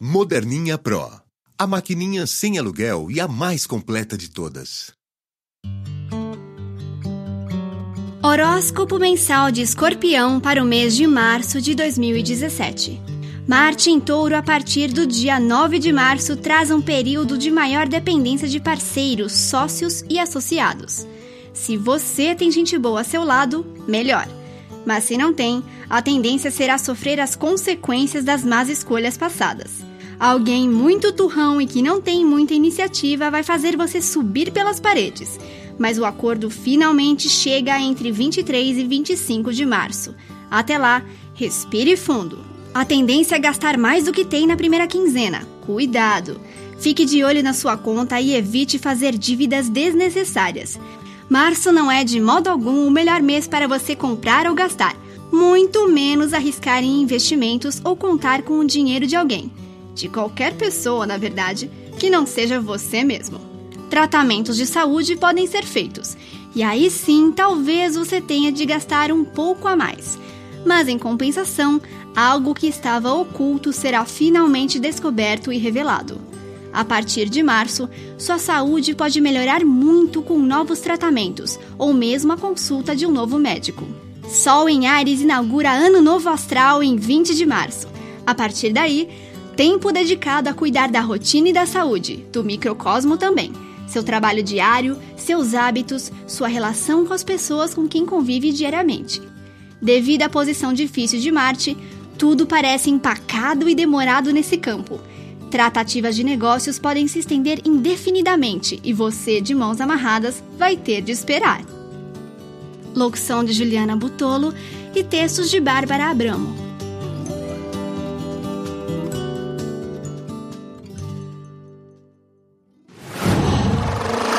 Moderninha Pro. A maquininha sem aluguel e a mais completa de todas. Horóscopo mensal de Escorpião para o mês de março de 2017. Marte em Touro a partir do dia 9 de março traz um período de maior dependência de parceiros, sócios e associados. Se você tem gente boa a seu lado, melhor. Mas se não tem, a tendência será sofrer as consequências das más escolhas passadas. Alguém muito turrão e que não tem muita iniciativa vai fazer você subir pelas paredes. Mas o acordo finalmente chega entre 23 e 25 de março. Até lá, respire fundo. A tendência é gastar mais do que tem na primeira quinzena. Cuidado! Fique de olho na sua conta e evite fazer dívidas desnecessárias. Março não é de modo algum o melhor mês para você comprar ou gastar, muito menos arriscar em investimentos ou contar com o dinheiro de alguém de qualquer pessoa, na verdade, que não seja você mesmo. Tratamentos de saúde podem ser feitos, e aí sim talvez você tenha de gastar um pouco a mais. Mas em compensação, algo que estava oculto será finalmente descoberto e revelado. A partir de março, sua saúde pode melhorar muito com novos tratamentos ou mesmo a consulta de um novo médico. Sol em Ares inaugura Ano Novo Astral em 20 de março. A partir daí, tempo dedicado a cuidar da rotina e da saúde, do microcosmo também. Seu trabalho diário, seus hábitos, sua relação com as pessoas com quem convive diariamente. Devido à posição difícil de Marte, tudo parece empacado e demorado nesse campo. Tratativas de negócios podem se estender indefinidamente e você, de mãos amarradas, vai ter de esperar. Locução de Juliana Butolo e textos de Bárbara Abramo.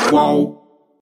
Qual?